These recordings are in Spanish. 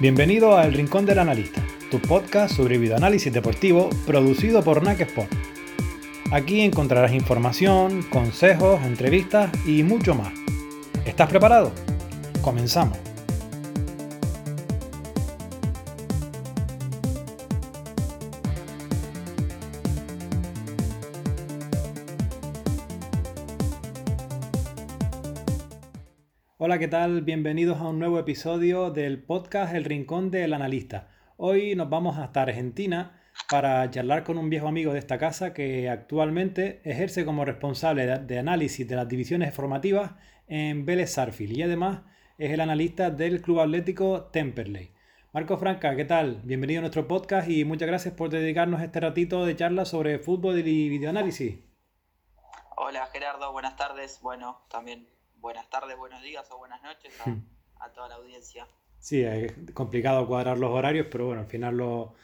Bienvenido a El Rincón del Analista, tu podcast sobre videoanálisis deportivo producido por NAC Sport. Aquí encontrarás información, consejos, entrevistas y mucho más. ¿Estás preparado? Comenzamos. ¿Qué tal? Bienvenidos a un nuevo episodio del podcast El Rincón del Analista. Hoy nos vamos hasta Argentina para charlar con un viejo amigo de esta casa que actualmente ejerce como responsable de análisis de las divisiones formativas en Vélez Sarfield y además es el analista del Club Atlético Temperley. Marco Franca, ¿qué tal? Bienvenido a nuestro podcast y muchas gracias por dedicarnos este ratito de charla sobre fútbol y videoanálisis. Hola Gerardo, buenas tardes. Bueno, también buenas tardes, buenos días o buenas noches a, toda la audiencia. Sí, es complicado cuadrar los horarios, pero bueno, al final lo,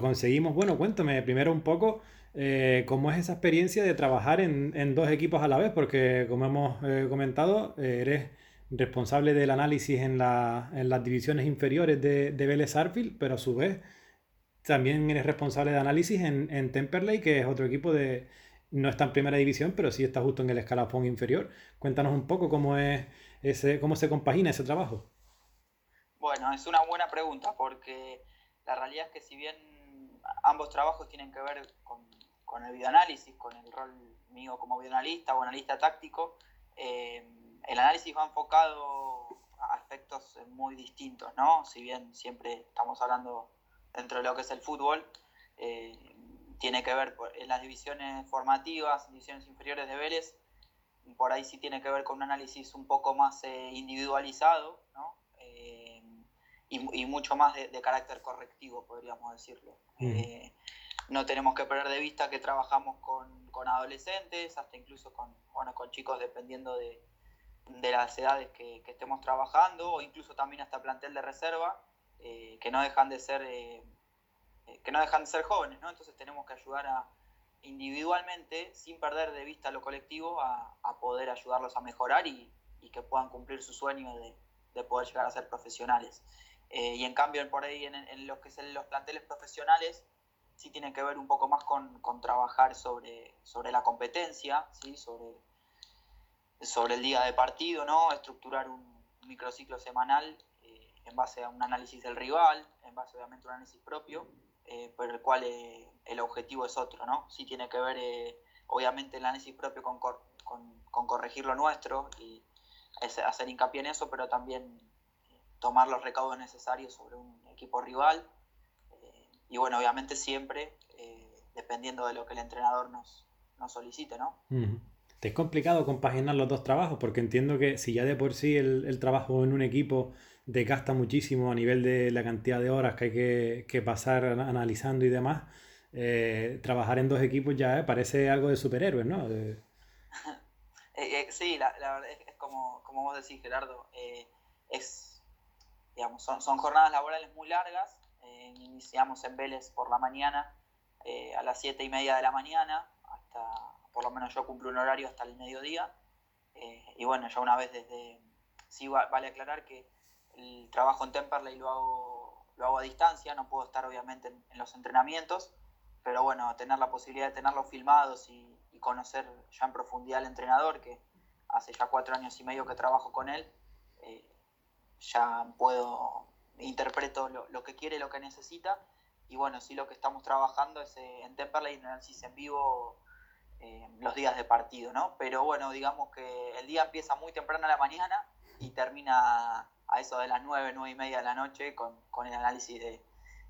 conseguimos. Bueno, cuéntame primero un poco eh, cómo es esa experiencia de trabajar en, dos equipos a la vez, porque como hemos eh, comentado, eh, eres responsable del análisis en, las divisiones inferiores de, de Vélez Arfield, pero a su vez también eres responsable de análisis en, en Temperley, que es otro equipo de, no está en primera división, pero sí está justo en el escalafón inferior. Cuéntanos un poco cómo es ese, cómo se compagina ese trabajo. Bueno, es una buena pregunta porque la realidad es que si bien ambos trabajos tienen que ver con, el videoanálisis, con el rol mío como videoanalista o analista táctico, eh, el análisis va enfocado a aspectos muy distintos, ¿no? Si bien siempre estamos hablando dentro de lo que es el fútbol, eh, tiene que ver en las divisiones formativas, divisiones inferiores de Vélez, por ahí sí tiene que ver con un análisis un poco más eh, individualizado ¿no? Eh, y, mucho más de, carácter correctivo, podríamos decirlo. Eh, no tenemos que perder de vista que trabajamos con, con adolescentes, hasta incluso con, bueno, con chicos dependiendo de, de las edades que, que, estemos trabajando, o incluso también hasta plantel de reserva, que no dejan de ser que no dejan de ser jóvenes, ¿no? Entonces tenemos que ayudar a, individualmente, sin perder de vista lo colectivo, a, poder ayudarlos a mejorar y, que puedan cumplir su sueño de, poder llegar a ser profesionales. Eh, y en cambio, por ahí, en, lo que son los planteles profesionales, sí tiene que ver un poco más con, trabajar sobre, sobre la competencia, ¿sí? sobre, sobre el día de partido, ¿no? estructurar un microciclo semanal eh, en base a un análisis del rival, en base obviamente a un análisis propio, eh, por el cual eh, el objetivo es otro, ¿no? Sí tiene que ver, eh, obviamente, el análisis propio con, con, corregir lo nuestro y hacer hincapié en eso, pero también tomar los recaudos necesarios sobre un equipo rival. y bueno, obviamente siempre dependiendo de lo que el entrenador nos, nos solicite, ¿no? Te es complicado compaginar los dos trabajos porque entiendo que si ya de por sí el, el trabajo en un equipo desgasta muchísimo a nivel de la cantidad de horas que hay que, pasar analizando y demás. Eh, trabajar en dos equipos ya parece algo de superhéroes, ¿no? Eh, eh, sí, la, verdad es, como, como, vos decís, Gerardo, es, digamos, son, son, jornadas laborales muy largas. iniciamos en Vélez por la mañana a las siete y media de la mañana, hasta, por lo menos yo cumplo un horario hasta el mediodía. y bueno, ya una vez desde, sí vale aclarar que el trabajo en Temperley lo hago, lo hago a distancia, no puedo estar obviamente en, los entrenamientos, pero bueno, tener la posibilidad de tenerlos filmados y, conocer ya en profundidad al entrenador, que hace ya cuatro años y medio que trabajo con él, eh, ya puedo, interpreto lo, que quiere, lo que necesita, y bueno, sí lo que estamos trabajando es eh, en Temperley, en análisis en vivo, eh, los días de partido, ¿no? Pero bueno, digamos que el día empieza muy temprano a la mañana y termina a eso de las 9, 9 y media de la noche con, con el análisis de,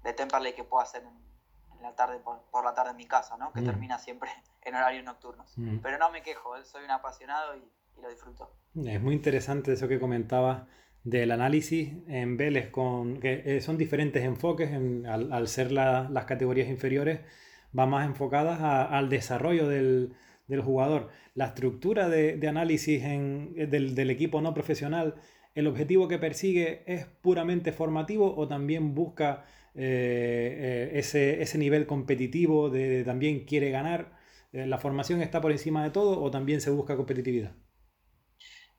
de, Temperley que puedo hacer en, la tarde, por, la tarde en mi casa, ¿no? que mm. termina siempre en horarios nocturnos. Mm. Pero no me quejo, ¿eh? soy un apasionado y, lo disfruto. Es muy interesante eso que comentabas del análisis en Vélez, con, que eh, son diferentes enfoques, al, al, ser las categorías inferiores, va más enfocadas al desarrollo del, del, jugador. La estructura de, de análisis en, del, del, equipo no profesional ¿El objetivo que persigue es puramente formativo o también busca eh, eh, ese, nivel competitivo de, también quiere ganar? Eh, ¿La formación está por encima de todo o también se busca competitividad?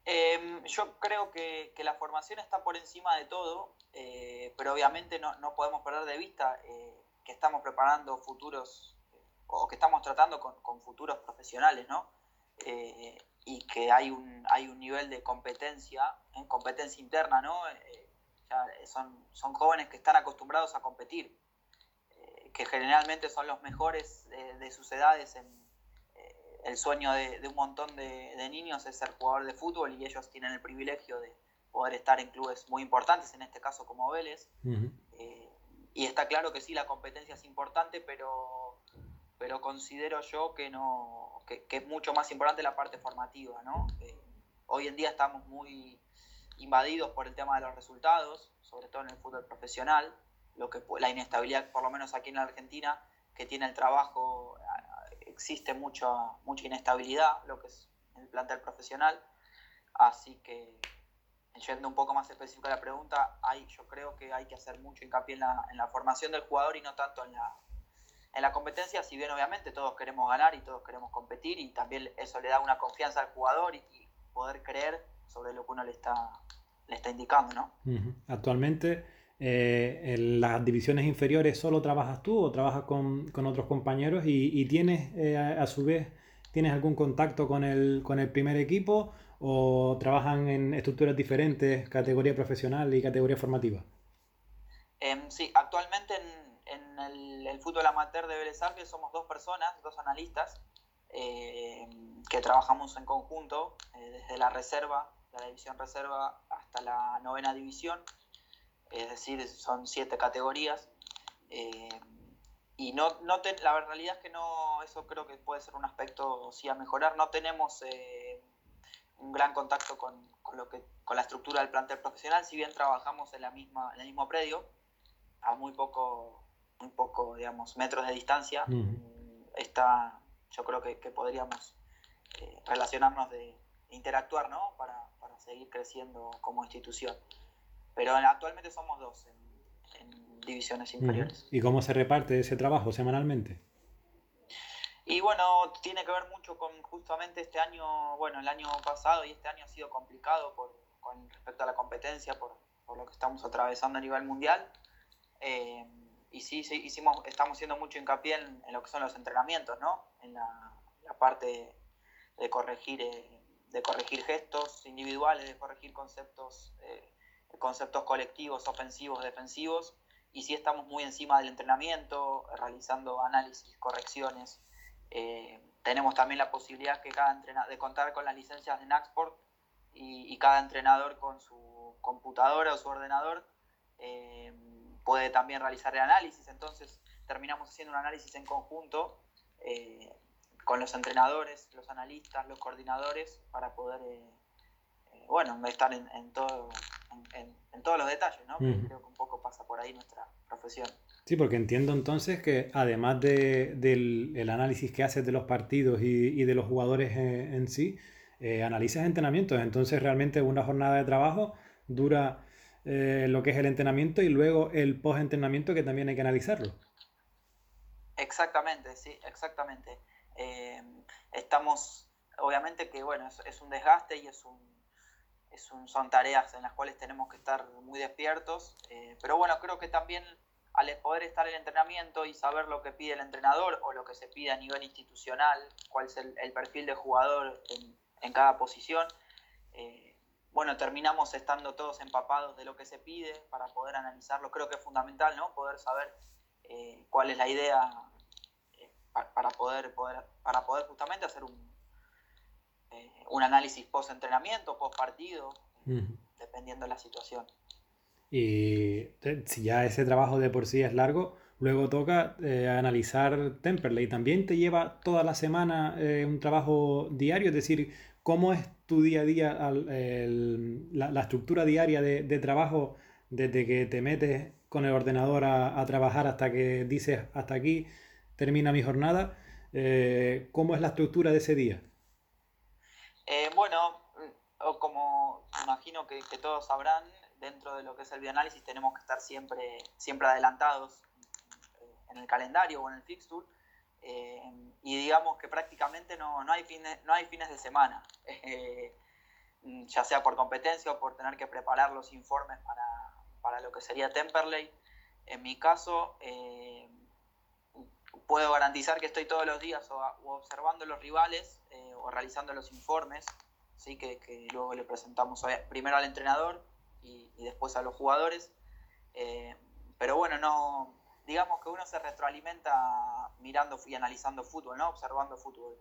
Em, yo creo que, la formación está por encima de todo, pero obviamente no, no, podemos perder de vista que estamos preparando futuros o que estamos tratando con, con futuros profesionales, ¿no? y que hay un, hay un nivel de competencia, en competencia interna, ¿no? son, son jóvenes que están acostumbrados a competir, que generalmente son los mejores de sus edades en, el sueño de, un montón de, niños es ser jugador de fútbol y ellos tienen el privilegio de poder estar en clubes muy importantes, en este caso como Vélez. Eh, y está claro que sí, la competencia es importante, pero, pero considero yo que, no, que, es mucho más importante la parte formativa. ¿no? Eh, hoy en día estamos muy invadidos por el tema de los resultados, sobre todo en el fútbol profesional, lo que la inestabilidad, por lo menos aquí en la Argentina, que tiene el trabajo existe mucha, mucha inestabilidad, lo que es el plantel profesional. Así que, yendo un poco más específico a la pregunta, hay, yo creo que hay que hacer mucho hincapié en la, en la formación del jugador y no tanto en la, en la competencia, si bien obviamente todos queremos ganar y todos queremos competir y también eso le da una confianza al jugador y, poder creer sobre lo que uno le está, le está indicando, ¿no? Actualmente eh, en las divisiones inferiores solo trabajas tú o trabajas con, con otros compañeros y, tienes eh, a, su vez tienes algún contacto con el, con el primer equipo o trabajan en estructuras diferentes, categoría profesional y categoría formativa? Em, sí, actualmente en, en el, fútbol amateur de Vélez somos dos personas, dos analistas, em, que trabajamos en conjunto eh, desde la reserva, la división reserva, hasta la novena división es decir, son siete categorías. Eh, y no, no la realidad es que no, eso creo que puede ser un aspecto sí a mejorar. No tenemos eh, un gran contacto con, con, lo que, con la estructura del plantel profesional, si bien trabajamos en, la misma, en el mismo predio, a muy poco, muy poco digamos, metros de distancia. Está, yo creo que, que podríamos eh, relacionarnos de interactuar ¿no? para, para seguir creciendo como institución. Pero actualmente somos dos en, divisiones inferiores. ¿Y cómo se reparte ese trabajo semanalmente? Y bueno, tiene que ver mucho con justamente este año, bueno, el año pasado y este año ha sido complicado por, con respecto a la competencia, por, por lo que estamos atravesando a nivel mundial. Eh, y sí, hicimos, estamos haciendo mucho hincapié en, lo que son los entrenamientos, ¿no? En la, parte de corregir, eh, de corregir gestos individuales, de corregir conceptos eh, conceptos colectivos, ofensivos, defensivos, y sí estamos muy encima del entrenamiento, realizando análisis, correcciones. Eh, tenemos también la posibilidad que cada de contar con las licencias de Naxport y, cada entrenador con su computadora o su ordenador puede también realizar el análisis. Entonces terminamos haciendo un análisis en conjunto eh, con los entrenadores, los analistas, los coordinadores para poder bueno, estar en, en todo, en, todos los detalles, ¿no? Creo que un poco pasa por ahí nuestra profesión. Sí, porque entiendo entonces que además de, del análisis que haces de los partidos y, de los jugadores en, sí, eh, analizas entrenamientos. Entonces realmente una jornada de trabajo dura eh, lo que es el entrenamiento y luego el post-entrenamiento que también hay que analizarlo. Exactamente, sí, exactamente. Eh, estamos, obviamente que bueno, es un desgaste y es un son tareas en las cuales tenemos que estar muy despiertos, eh, pero bueno, creo que también al poder estar en el entrenamiento y saber lo que pide el entrenador o lo que se pide a nivel institucional, cuál es el, perfil de jugador en, cada posición, eh, bueno, terminamos estando todos empapados de lo que se pide para poder analizarlo. Creo que es fundamental, ¿no? Poder saber eh, cuál es la idea para, poder, poder, para poder justamente hacer un, un análisis post-entrenamiento, post-partido, dependiendo de la situación. Y si ya ese trabajo de por sí es largo, luego toca eh, analizar Temperley. También te lleva toda la semana eh, un trabajo diario, es decir, cómo es tu día a día, la, estructura diaria de, trabajo desde que te metes con el ordenador a, trabajar hasta que dices hasta aquí termina mi jornada. Eh, ¿Cómo es la estructura de ese día? Eh, bueno, como imagino que, todos sabrán, dentro de lo que es el bioanálisis tenemos que estar siempre, siempre adelantados en el calendario o en el fixture. Y digamos que prácticamente no, hay, fines, no hay fines de semana. Eh, ya sea por competencia o por tener que preparar los informes para, lo que sería Temperley. En mi caso, eh, puedo garantizar que estoy todos los días o, observando los rivales eh, o realizando los informes, ¿sí? que, luego le presentamos primero al entrenador y, después a los jugadores. Pero bueno, no, digamos que uno se retroalimenta mirando y analizando fútbol, ¿no? observando fútbol.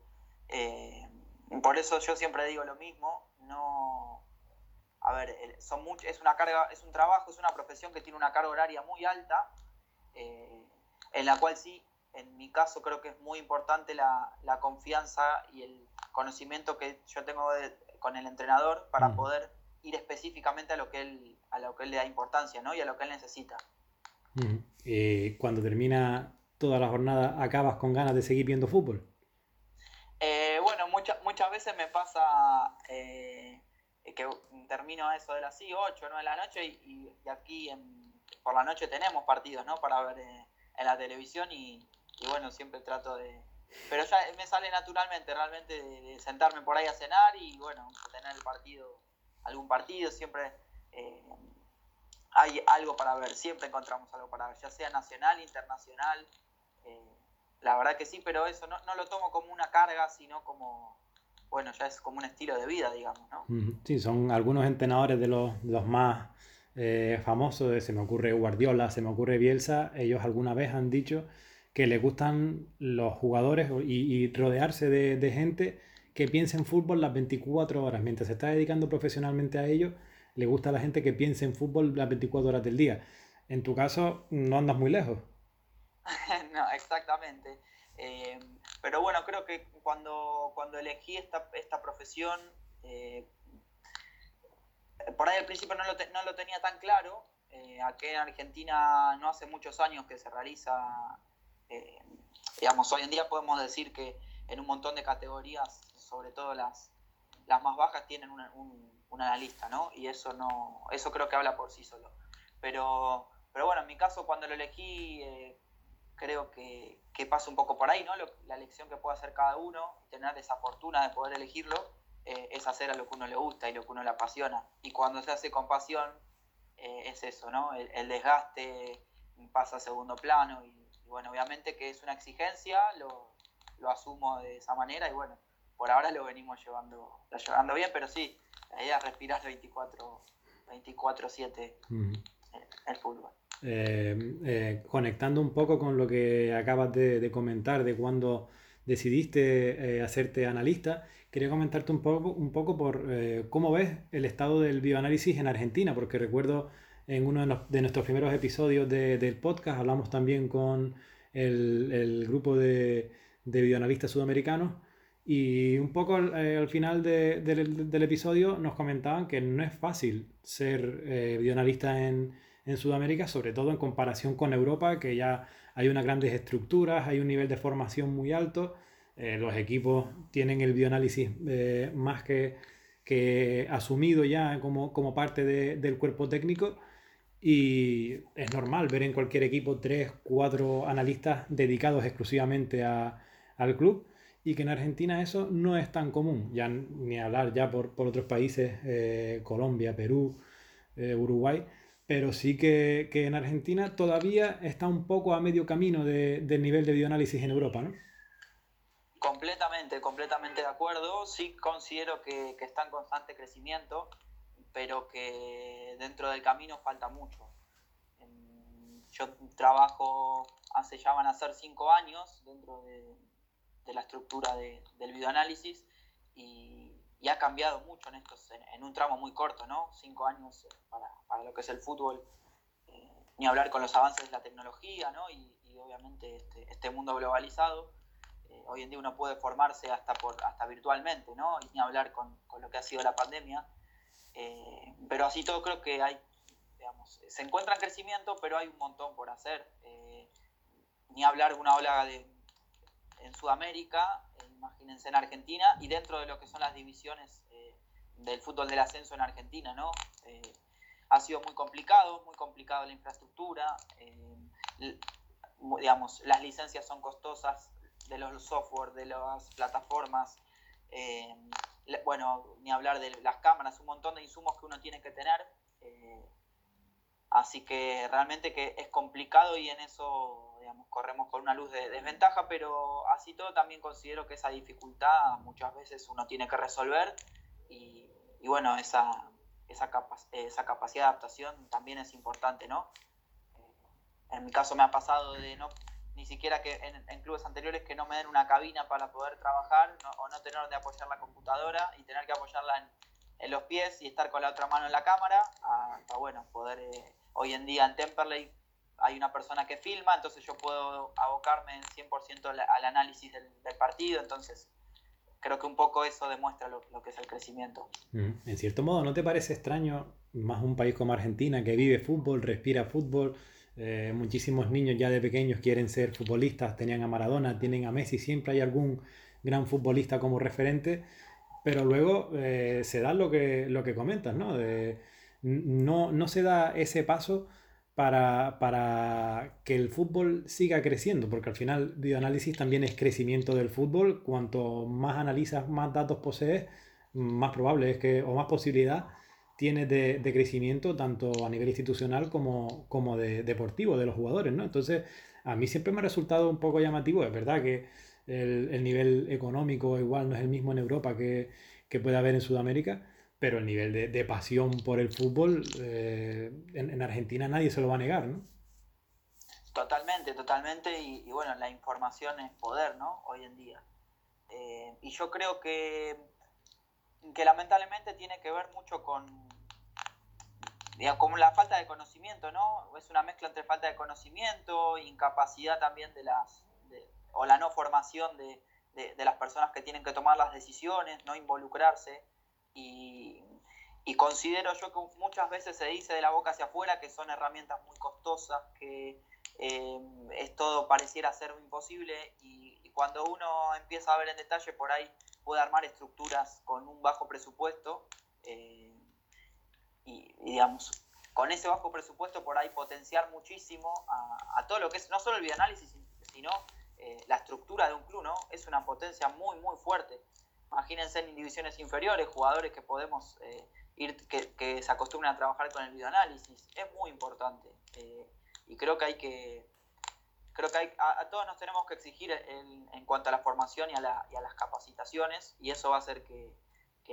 Eh, por eso yo siempre digo lo mismo, no, a ver, son es una carga, es un trabajo, es una profesión que tiene una carga horaria muy alta, en la cual sí en mi caso creo que es muy importante la, confianza y el conocimiento que yo tengo con el entrenador para mm. poder ir específicamente a lo que él a lo que él le da importancia ¿no? y a lo que él necesita. Mm. Eh, cuando termina toda la jornada, ¿acabas con ganas de seguir viendo fútbol? Eh, bueno, muchas muchas veces me pasa eh, que termino eso de las 8 o 9 de la noche y, aquí por la noche tenemos partidos ¿no? para ver en la televisión y, y bueno, siempre trato de... Pero ya me sale naturalmente realmente de, sentarme por ahí a cenar y bueno, tener el partido, algún partido, siempre eh, hay algo para ver, siempre encontramos algo para ver, ya sea nacional, internacional, eh, la verdad que sí, pero eso no, no lo tomo como una carga, sino como, bueno, ya es como un estilo de vida, digamos, ¿no? Sí, son algunos entrenadores de los, los más eh, famosos, se me ocurre Guardiola, se me ocurre Bielsa, ellos alguna vez han dicho que le gustan los jugadores y, rodearse de, gente que piense en fútbol las 24 horas. Mientras se está dedicando profesionalmente a ello, le gusta a la gente que piense en fútbol las 24 horas del día. En tu caso, no andas muy lejos. no, exactamente. Eh, pero bueno, creo que cuando, cuando elegí esta, esta profesión, eh, por ahí al principio no lo, no lo tenía tan claro. Eh, aquí en Argentina no hace muchos años que se realiza eh, digamos, hoy en día podemos decir que en un montón de categorías, sobre todo las, las más bajas, tienen un, analista, ¿no? Y eso no, eso creo que habla por sí solo. Pero, pero bueno, en mi caso, cuando lo elegí, eh, creo que, que, pasa un poco por ahí, ¿no? la elección que puede hacer cada uno, tener esa fortuna de poder elegirlo, eh, es hacer a lo que uno le gusta y lo que uno le apasiona. Y cuando se hace con pasión, es eso, ¿no? El, el, desgaste pasa a segundo plano y bueno, obviamente que es una exigencia, lo, asumo de esa manera y bueno, por ahora lo venimos llevando, llevando bien, pero sí, la idea es respirar 24, 24-7 el fútbol. Eh, eh, conectando un poco con lo que acabas de, comentar de cuando decidiste eh, hacerte analista, quería comentarte un poco, un poco por cómo ves el estado del bioanálisis en Argentina, porque recuerdo en uno de, nuestros primeros episodios del podcast hablamos también con el, grupo de, de, bioanalistas sudamericanos y un poco eh, al final del episodio nos comentaban que no es fácil ser eh, bioanalista en, en, Sudamérica, sobre todo en comparación con Europa, que ya hay unas grandes estructuras, hay un nivel de formación muy alto, eh, los equipos tienen el bioanálisis más que, que asumido ya como, como parte del cuerpo técnico. Y es normal ver en cualquier equipo tres, cuatro analistas dedicados exclusivamente a, al club y que en Argentina eso no es tan común, ya ni hablar ya por, por otros países, eh, Colombia, Perú, eh, Uruguay, pero sí que, que, en Argentina todavía está un poco a medio camino de, del nivel de bioanálisis en Europa, ¿no? Completamente, completamente de acuerdo. Sí considero que, que está en constante crecimiento pero que dentro del camino falta mucho. Yo trabajo hace ya van a ser cinco años dentro de, la estructura del videoanálisis y, ha cambiado mucho en estos en, un tramo muy corto, ¿no? Cinco años para, lo que es el fútbol, eh, ni hablar con los avances de la tecnología, ¿no? Y, obviamente este, este, mundo globalizado. Eh, hoy en día uno puede formarse hasta por hasta virtualmente, ¿no? Y ni hablar con, con lo que ha sido la pandemia eh, pero así todo creo que hay, digamos, se encuentra en crecimiento, pero hay un montón por hacer. Eh, ni hablar de una ola de, en Sudamérica, eh, imagínense en Argentina, y dentro de lo que son las divisiones del fútbol del ascenso en Argentina, ¿no? ha sido muy complicado, muy complicado la infraestructura, digamos, las licencias son costosas de los software, de las plataformas, bueno, ni hablar de las cámaras, un montón de insumos que uno tiene que tener. Así que realmente que es complicado y en eso, corremos con una luz de desventaja, pero así todo también considero que esa dificultad muchas veces uno tiene que resolver y, bueno, esa, esa, esa capacidad de adaptación también es importante, ¿no? Eh, en mi caso me ha pasado de no ni siquiera que en, clubes anteriores que no me den una cabina para poder trabajar o no tener donde apoyar la computadora y tener que apoyarla en, los pies y estar con la otra mano en la cámara, hasta bueno, poder eh, hoy en día en Temperley hay una persona que filma, entonces yo puedo abocarme en 100% al, análisis del, partido, entonces creo que un poco eso demuestra lo, que es el crecimiento. En cierto modo, ¿no te parece extraño más un país como Argentina que vive fútbol, respira fútbol? Eh, muchísimos niños ya de pequeños quieren ser futbolistas, tenían a Maradona, tienen a Messi, siempre hay algún gran futbolista como referente, pero luego eh, se da lo que, lo que comentas, ¿no? No, no se da ese paso para, para, que el fútbol siga creciendo, porque al final bioanálisis también es crecimiento del fútbol, cuanto más analizas, más datos posees, más probable es que, o más posibilidad tiene de, crecimiento tanto a nivel institucional como, como de, deportivo de los jugadores, ¿no? Entonces, a mí siempre me ha resultado un poco llamativo, es verdad que el, nivel económico igual no es el mismo en Europa que, puede haber en Sudamérica, pero el nivel de, pasión por el fútbol eh, en, Argentina nadie se lo va a negar, ¿no? Totalmente, totalmente, y, bueno, la información es poder, ¿no? Hoy en día. Eh, y yo creo que que lamentablemente tiene que ver mucho con, digamos, la falta de conocimiento, ¿no? Es una mezcla entre falta de conocimiento, incapacidad también de las, o la no formación de, las personas que tienen que tomar las decisiones, no involucrarse. Y, considero yo que muchas veces se dice de la boca hacia afuera que son herramientas muy costosas, que eh, es todo pareciera ser imposible y, y cuando uno empieza a ver en detalle por ahí puede armar estructuras con un bajo presupuesto eh, y, digamos, con ese bajo presupuesto por ahí potenciar muchísimo a, todo lo que es, no solo el videoanálisis, sino eh, la estructura de un club, ¿no? Es una potencia muy, muy fuerte. Imagínense en divisiones inferiores, jugadores que podemos eh, ir, que, se acostumbren a trabajar con el videoanálisis. Es muy importante. y creo que hay que, creo que a, todos nos tenemos que exigir en, cuanto a la formación y a, las capacitaciones y eso va a hacer que,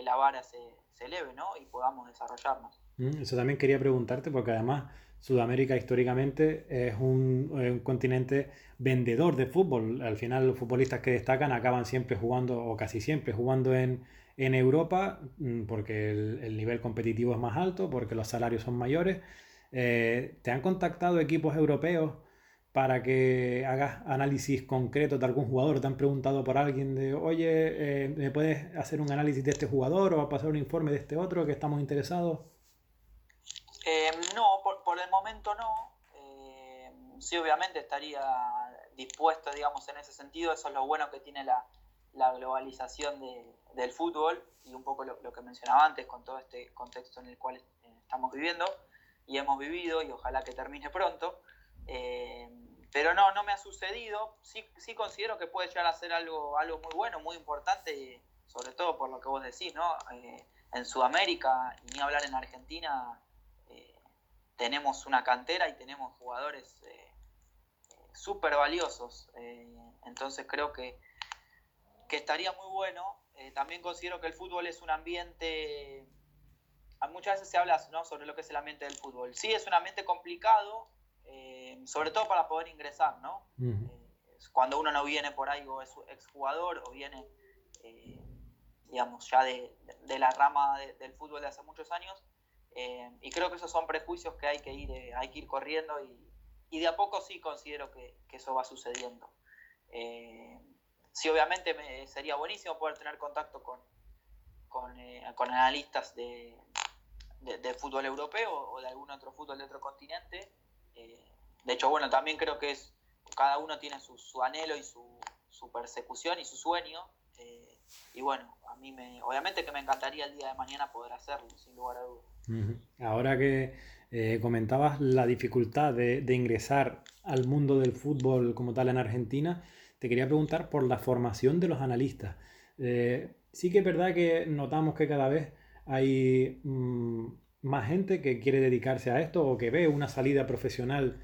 la vara se, eleve ¿no? y podamos desarrollarnos. Mm, eso también quería preguntarte porque además Sudamérica históricamente es un, continente vendedor de fútbol. Al final los futbolistas que destacan acaban siempre jugando o casi siempre jugando en, Europa mm, porque el, nivel competitivo es más alto, porque los salarios son mayores. Eh, ¿Te han contactado equipos europeos? para que hagas análisis concreto de algún jugador. Te han preguntado por alguien de, oye, eh, ¿me puedes hacer un análisis de este jugador o pasar un informe de este otro que estamos interesados? Eh, no, por, el momento no. Eh, sí, obviamente estaría dispuesto, digamos, en ese sentido. Eso es lo bueno que tiene la, globalización del fútbol y un poco lo, que mencionaba antes con todo este contexto en el cual estamos viviendo y hemos vivido y ojalá que termine pronto. Eh, pero no, no me ha sucedido. Sí, sí considero que puede llegar a ser algo, algo muy bueno, muy importante, sobre todo por lo que vos decís, ¿no? Eh, en Sudamérica, y ni hablar en Argentina, eh, tenemos una cantera y tenemos jugadores súper valiosos. entonces creo que, que estaría muy bueno. también considero que el fútbol es un ambiente muchas veces se habla ¿no? sobre lo que es el ambiente del fútbol. Sí, es un ambiente complicado, eh, sobre todo para poder ingresar, ¿no? Eh, cuando uno no viene por ahí o es exjugador o viene, eh, digamos, ya de, la rama del fútbol de hace muchos años. y creo que esos son prejuicios que hay que ir, hay que ir corriendo y, de a poco sí considero que, eso va sucediendo. sí, obviamente me, sería buenísimo poder tener contacto con, con, analistas de, de, fútbol europeo o de algún otro fútbol de otro continente eh, de hecho, bueno, también creo que es cada uno tiene su, anhelo y su, persecución y su sueño. Eh, y bueno, a mí me, obviamente que me encantaría el día de mañana poder hacerlo, sin lugar a dudas. Ahora que eh, comentabas la dificultad de, ingresar al mundo del fútbol como tal en Argentina, te quería preguntar por la formación de los analistas. sí que es verdad que notamos que cada vez hay mm, más gente que quiere dedicarse a esto o que ve una salida profesional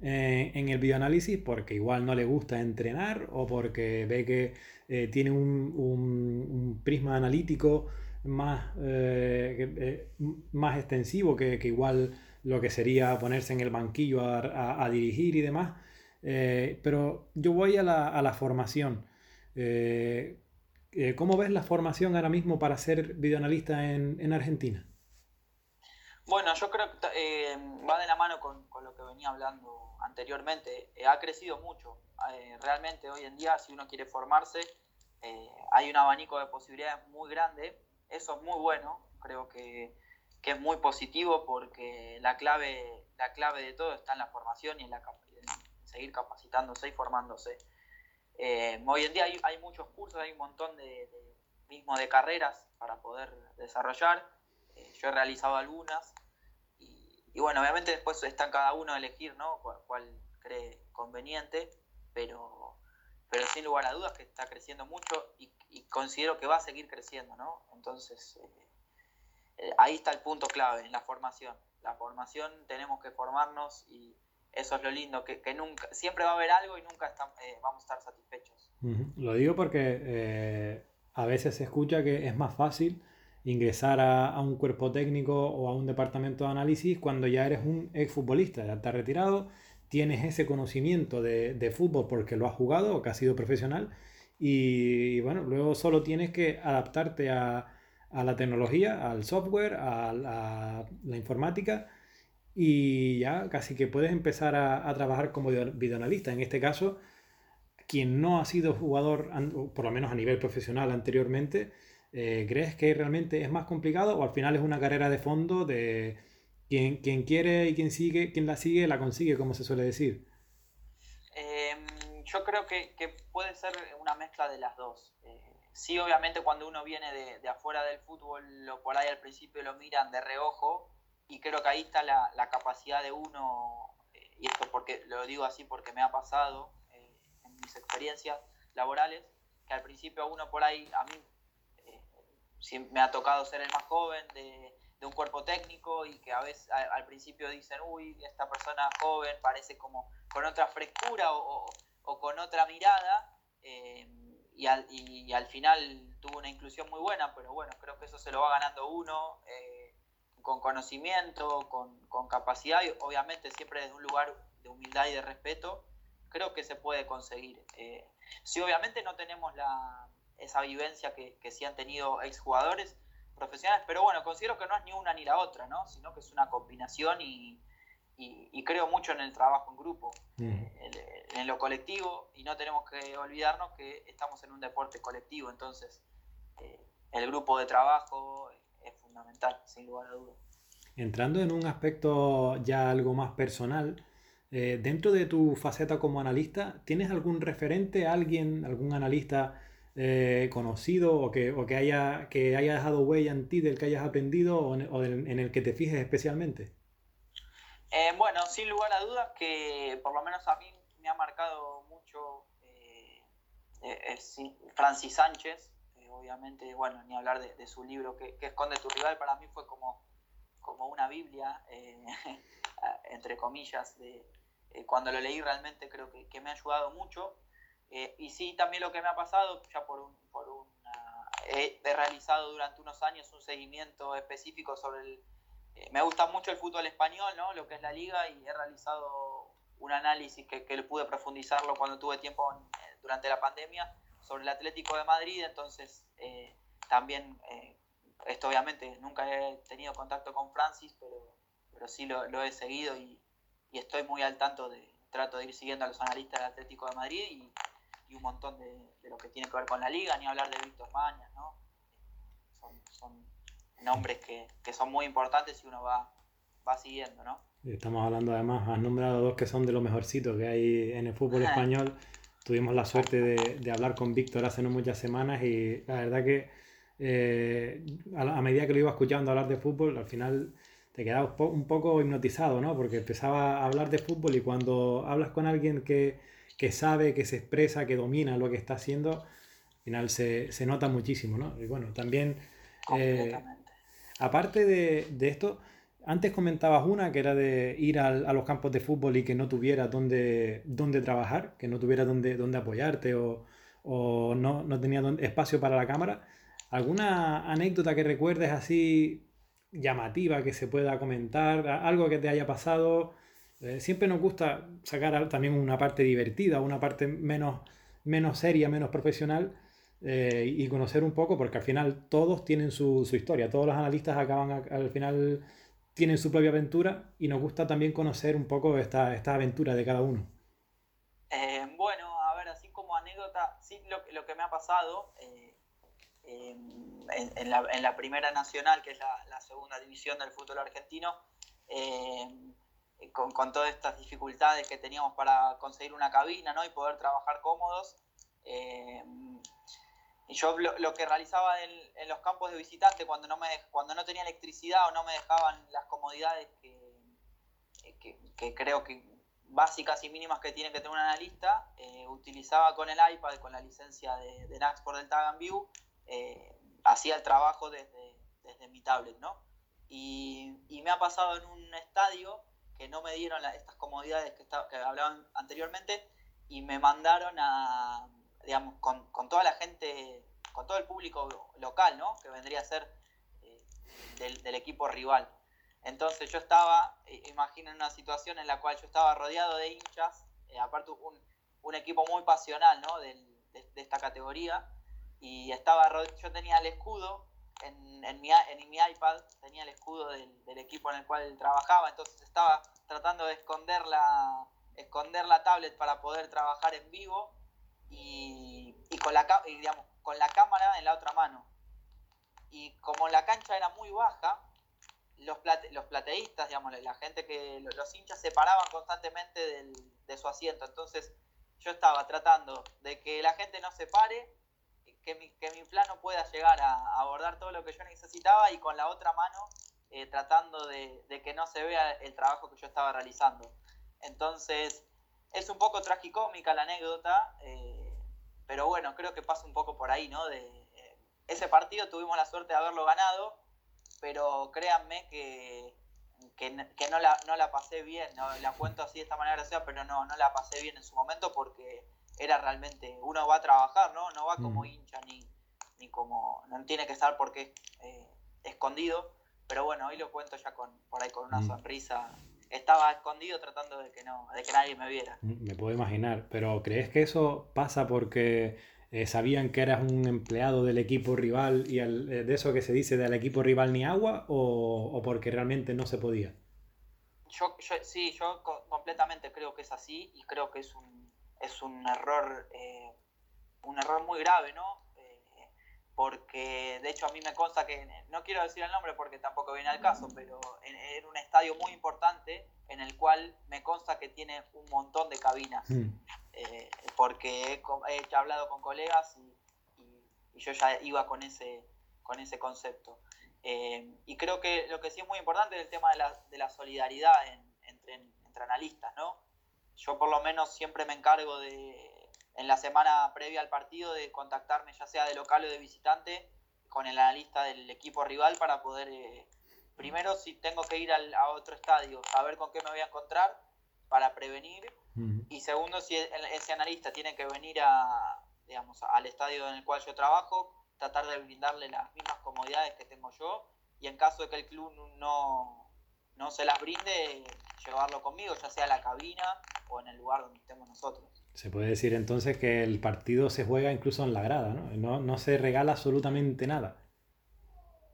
eh, en el bioanálisis porque igual no le gusta entrenar o porque ve que eh, tiene un, prisma analítico más, eh, más extensivo que, igual lo que sería ponerse en el banquillo a, dirigir y demás. pero yo voy a la, formación. ¿Cómo ves la formación ahora mismo para ser videoanalista en Argentina? Bueno, yo creo que eh, va de la mano con, lo que venía hablando anteriormente. Eh, ha crecido mucho. Eh, realmente hoy en día, si uno quiere formarse, hay un abanico de posibilidades muy grande. Eso es muy bueno. Creo que, es muy positivo porque la clave, la clave de todo está en la formación y en, la, seguir capacitándose y formándose. hoy en día hay, muchos cursos, hay un montón de, mismo de carreras para poder desarrollar yo he realizado algunas y, bueno, obviamente después está cada uno elegir, ¿no? Cuál, cree conveniente, pero, pero sin lugar a dudas que está creciendo mucho y, considero que va a seguir creciendo, ¿no? Entonces, eh, eh, ahí está el punto clave, en la formación. La formación tenemos que formarnos y eso es lo lindo, que, nunca, siempre va a haber algo y nunca eh, vamos a estar satisfechos. Lo digo porque a veces se escucha que es más fácil ingresar a, un cuerpo técnico o a un departamento de análisis cuando ya eres un exfutbolista, ya estás retirado, tienes ese conocimiento de, fútbol porque lo has jugado o que has sido profesional y, bueno, luego solo tienes que adaptarte a, la tecnología, al software, a, la informática y ya casi que puedes empezar a, trabajar como videoanalista. En este caso, quien no ha sido jugador, por lo menos a nivel profesional anteriormente, eh, ¿crees que realmente es más complicado o al final es una carrera de fondo de quien, quiere y quien sigue, quien la sigue, la consigue, como se suele decir? Em, yo creo que, puede ser una mezcla de las dos. Eh, sí, obviamente cuando uno viene de, afuera del fútbol, lo, por ahí al principio lo miran de reojo y creo que ahí está la, capacidad de uno, eh, y esto porque lo digo así porque me ha pasado en mis experiencias laborales, que al principio uno por ahí, a mí me ha tocado ser el más joven de, un cuerpo técnico y que a veces al, principio dicen, uy, esta persona joven parece como con otra frescura o, con otra mirada. Eh, y, al, final tuvo una inclusión muy buena, pero bueno, creo que eso se lo va ganando uno eh, con conocimiento, con, capacidad y obviamente siempre desde un lugar de humildad y de respeto, creo que se puede conseguir. Eh, si obviamente no tenemos la, esa vivencia que, que sí han tenido exjugadores profesionales, pero bueno, considero que no es ni una ni la otra, ¿no? sino que es una combinación y, y, creo mucho en el trabajo en grupo, en, lo colectivo, y no tenemos que olvidarnos que estamos en un deporte colectivo, entonces eh, el grupo de trabajo es fundamental, sin lugar a dudas. Entrando en un aspecto ya algo más personal, eh, dentro de tu faceta como analista, ¿tienes algún referente, alguien, algún analista eh, conocido o, que, o que, haya, que haya dejado huella en ti del que hayas aprendido o en, el que te fijes especialmente? Eh, bueno, sin lugar a dudas que por lo menos a mí ha marcado mucho eh, Francis Sánchez, obviamente, bueno, ni hablar de, su libro que, esconde tu rival, para mí fue como, como una Biblia, entre comillas, de, cuando lo leí realmente creo que, me ha ayudado mucho. Eh, y sí, también lo que me ha pasado, ya por, un, por una, he, realizado durante unos años un seguimiento específico sobre el... Eh, me gusta mucho el fútbol español, ¿no? lo que es la liga, y he realizado un análisis que, que pude profundizarlo cuando tuve tiempo eh, durante la pandemia sobre el Atlético de Madrid, entonces también, esto obviamente nunca he tenido contacto con Francis, pero, pero sí lo, lo he seguido y, y estoy muy al tanto de, trato de ir siguiendo a los analistas del Atlético de Madrid y, un montón de, lo que tiene que ver con la liga, ni hablar de Víctor Mañas, ¿no? Son, nombres que, son muy importantes y uno va, va siguiendo, ¿no? Estamos hablando además, has nombrado dos que son de los mejorcitos que hay en el fútbol español. Tuvimos la suerte de, hablar con Víctor hace no muchas semanas y la verdad que eh, a, medida que lo iba escuchando hablar de fútbol, al final te quedabas un poco hipnotizado, ¿no? Porque empezaba a hablar de fútbol y cuando hablas con alguien que, que sabe, que se expresa, que domina lo que está haciendo, final se, se nota muchísimo, ¿no? Y bueno, también, eh, aparte de, de, esto, antes comentabas una que era de ir al, a los campos de fútbol y que no tuviera dónde, dónde trabajar, que no tuviera dónde, dónde apoyarte o, o no, no tenía espacio para la cámara. ¿Alguna anécdota que recuerdes así llamativa que se pueda comentar? ¿Algo que te haya pasado? Eh, siempre nos gusta sacar también una parte divertida, una parte menos, menos seria, menos profesional eh, y conocer un poco, porque al final todos tienen su, su historia, todos los analistas acaban al final tienen su propia aventura y nos gusta también conocer un poco esta, esta aventura de cada uno. Eh, bueno, a ver, así como anécdota, sí, lo, lo que me ha pasado en, en, la, en, la, Primera Nacional, que es la, la segunda división del fútbol argentino, con, con, todas estas dificultades que teníamos para conseguir una cabina ¿no? y poder trabajar cómodos. Y yo lo, que realizaba en, los campos de visitante cuando no, me, cuando no tenía electricidad o no me dejaban las comodidades que, que, creo que básicas y mínimas que tiene que tener un analista, eh, utilizaba con el iPad, con la licencia de, de NAX por Delta View, eh, hacía el trabajo desde, desde mi tablet, ¿no? Y, y, me ha pasado en un estadio que no me dieron estas comodidades que, está, que, hablaban anteriormente y me mandaron a, digamos, con, con, toda la gente, con todo el público local, ¿no? Que vendría a ser eh, del, del, equipo rival. Entonces yo estaba, imagino, en una situación en la cual yo estaba rodeado de hinchas, eh, aparte un, un, equipo muy pasional, ¿no? Del, de, de, esta categoría, y estaba, yo tenía el escudo en, en, mi, en, mi, iPad tenía el escudo del, del, equipo en el cual trabajaba, entonces estaba tratando de esconder la, esconder la tablet para poder trabajar en vivo y, y con, la, y, digamos, con la cámara en la otra mano. Y como la cancha era muy baja, los, plate, los plateístas, digamos, la gente que los hinchas se paraban constantemente del, de su asiento. Entonces yo estaba tratando de que la gente no se pare que mi, que mi plano pueda llegar a, a, abordar todo lo que yo necesitaba y con la otra mano eh, tratando de, de, que no se vea el trabajo que yo estaba realizando. Entonces, es un poco tragicómica la anécdota, eh, pero bueno, creo que pasa un poco por ahí, ¿no? De, eh, ese partido tuvimos la suerte de haberlo ganado, pero créanme que, que, que no, la, no la pasé bien, ¿no? la cuento así de esta manera, sea, pero no, no la pasé bien en su momento porque era realmente, uno va a trabajar, ¿no? No va como mm. hincha ni, ni como, no tiene que estar porque eh, escondido, pero bueno, hoy lo cuento ya con, por ahí con una mm. sonrisa. Estaba escondido tratando de que no, de que nadie me viera. Mm, me puedo imaginar, pero ¿crees que eso pasa porque eh, sabían que eras un empleado del equipo rival y el, eh, de eso que se dice del equipo rival ni agua o, o porque realmente no se podía? Yo, yo, sí, yo completamente creo que es así y creo que es un, es un error, eh, un error muy grave, ¿no? Porque de hecho a mí me consta que, no quiero decir el nombre porque tampoco viene al caso, pero era un estadio muy importante en el cual me consta que tiene un montón de cabinas, mm. eh, porque he, he, hablado con colegas y, y, y, yo ya iba con ese, con ese concepto. Eh, y creo que lo que sí es muy importante es el tema de la, de la solidaridad en, entre, entre analistas, ¿no? yo por lo menos siempre me encargo de, en la semana previa al partido, de contactarme ya sea de local o de visitante con el analista del equipo rival para poder, eh, primero si tengo que ir al, a otro estadio, saber con qué me voy a encontrar para prevenir, uh -huh. y segundo si ese analista tiene que venir a, digamos, al estadio en el cual yo trabajo, tratar de brindarle las mismas comodidades que tengo yo, y en caso de que el club no no se las brinde, llevarlo conmigo, ya sea a la cabina o en el lugar donde estemos nosotros. Se puede decir entonces que el partido se juega incluso en la grada, ¿no? No, no se regala absolutamente nada.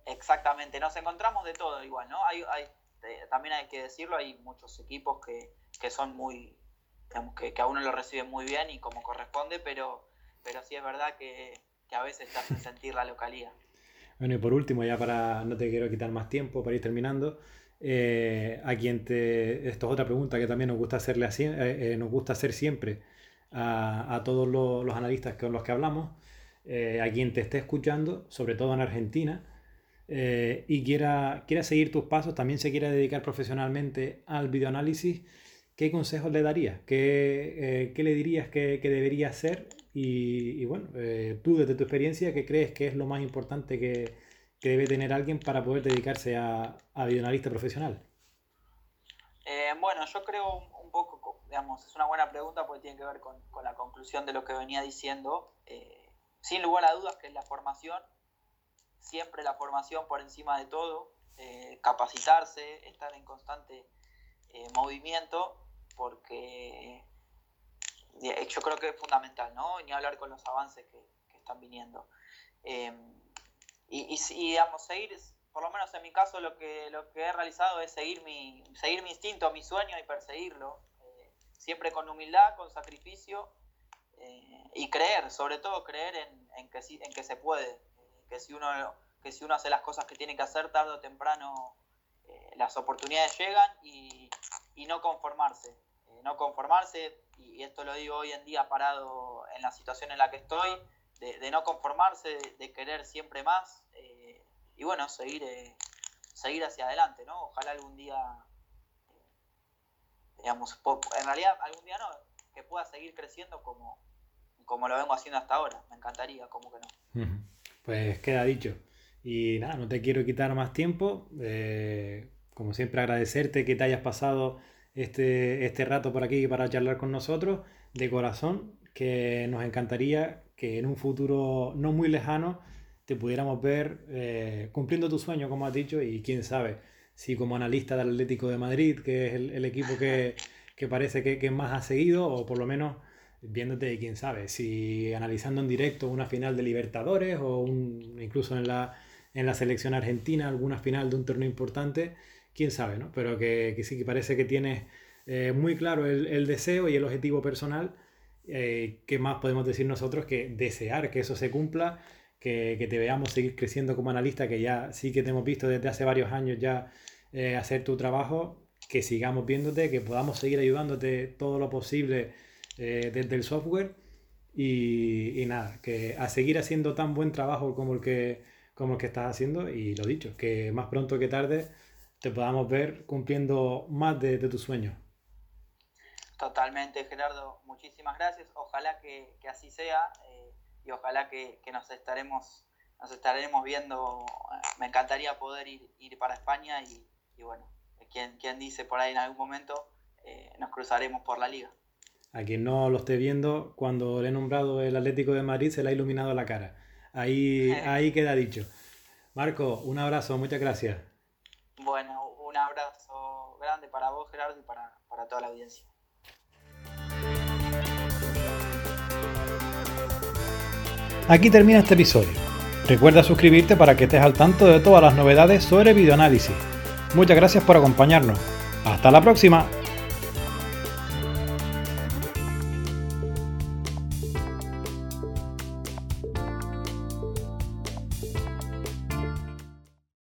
Exactamente, nos encontramos de todo igual, ¿no? Hay, hay, eh, también hay que decirlo, hay muchos equipos que, que son muy, digamos, que, que, a uno lo reciben muy bien y como corresponde, pero, pero sí es verdad que, que a veces te hacen sentir la localidad. Bueno, y por último, ya para no te quiero quitar más tiempo, para ir terminando, eh, a quien te. Esto es otra pregunta que también nos gusta hacerle así, eh, eh, nos gusta hacer siempre a, a todos los, los, analistas con los que hablamos, a quien te esté escuchando, sobre todo en Argentina, y quiera, quiera seguir tus pasos, también se quiera dedicar profesionalmente al videoanálisis, ¿qué consejos le darías? ¿Qué, qué le dirías que, que, debería hacer Y, bueno, eh, tú desde tu experiencia, ¿qué crees que es lo más importante que, debe tener alguien para poder dedicarse a, a videoanalista profesional? Eh, bueno, yo creo un, poco, digamos, es una buena pregunta porque tiene que ver con, la conclusión de lo que venía diciendo. Eh, sin lugar a dudas que es la formación, siempre la formación por encima de todo, capacitarse, estar en constante movimiento, porque yo creo que es fundamental, ¿no? Ni hablar con los avances que, están viniendo. Y, y, digamos, seguir, por lo menos en mi caso, lo que, lo que he realizado es seguir mi, seguir mi instinto, mi sueño y perseguirlo. Eh, siempre con humildad, con sacrificio eh, y creer, sobre todo creer en, que, en que se puede. Eh, que, si uno, que si uno hace las cosas que tiene que hacer tarde o temprano, las oportunidades llegan y, y no conformarse. no conformarse, y esto lo digo hoy en día parado en la situación en la que estoy, de, no conformarse, de, querer siempre más eh, y bueno, seguir, eh, seguir hacia adelante, ¿no? Ojalá algún día, eh, digamos, en realidad algún día no, que pueda seguir creciendo como, como lo vengo haciendo hasta ahora, me encantaría, como que no. Pues queda dicho. Y nada, no te quiero quitar más tiempo. como siempre agradecerte que te hayas pasado este, este rato por aquí para charlar con nosotros de corazón, que nos encantaría que en un futuro no muy lejano te pudiéramos ver eh, cumpliendo tu sueño, como has dicho, y quién sabe si como analista del Atlético de Madrid, que es el, equipo que, que parece que, que, más ha seguido, o por lo menos viéndote, quién sabe, si analizando en directo una final de Libertadores o un, incluso en la, en la selección argentina, alguna final de un torneo importante quién sabe, ¿no? Pero que, sí que parece que tienes eh, muy claro el, deseo y el objetivo personal. Eh, ¿Qué más podemos decir nosotros que desear que eso se cumpla? Que, te veamos seguir creciendo como analista, que ya sí que te hemos visto desde hace varios años ya eh, hacer tu trabajo, que sigamos viéndote, que podamos seguir ayudándote todo lo posible desde el software y, y, nada, que a seguir haciendo tan buen trabajo como el que, como el que estás haciendo y lo dicho, que más pronto que tarde te podamos ver cumpliendo más de, de tus sueños. Totalmente, Gerardo. Muchísimas gracias. Ojalá que, que así sea eh, y ojalá que, que, nos estaremos nos estaremos viendo. Me encantaría poder ir, ir para España y, y bueno, quien, quien, dice por ahí en algún momento eh, nos cruzaremos por la liga. A quien no lo esté viendo, cuando le he nombrado el Atlético de Madrid se le ha iluminado la cara. Ahí, ahí queda dicho. Marco, un abrazo, muchas gracias. Bueno, un abrazo grande para vos, Gerardo, y para, toda la audiencia. Aquí termina este episodio. Recuerda suscribirte para que estés al tanto de todas las novedades sobre videoanálisis. Muchas gracias por acompañarnos. Hasta la próxima.